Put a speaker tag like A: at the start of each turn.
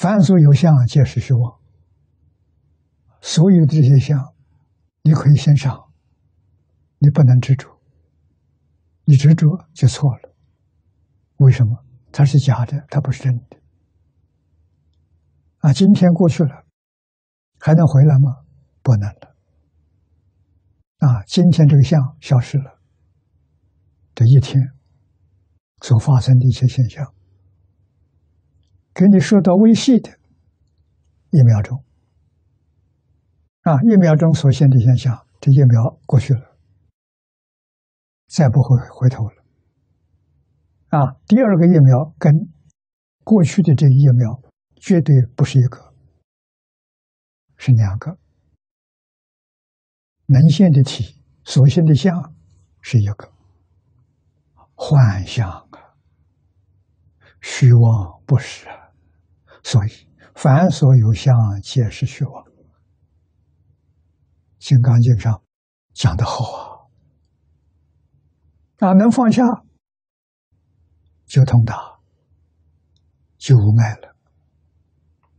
A: 凡所有相，皆是虚妄。所有的这些相，你可以欣赏，你不能执着。你执着就错了。为什么？它是假的，它不是真的。啊，今天过去了，还能回来吗？不能了。啊，今天这个相消失了，这一天所发生的一些现象，给你受到维系的一秒钟，啊，一秒钟所现的现象，这一秒过去了，再不会回头了。啊，第二个一秒跟过去的这一秒绝对不是一个，是两个。能现的体，所现的相是一个幻象啊，虚妄不实啊，所以凡所有相，皆是虚妄。《金刚经》上讲得好啊，哪能放下，就通达，就无碍了。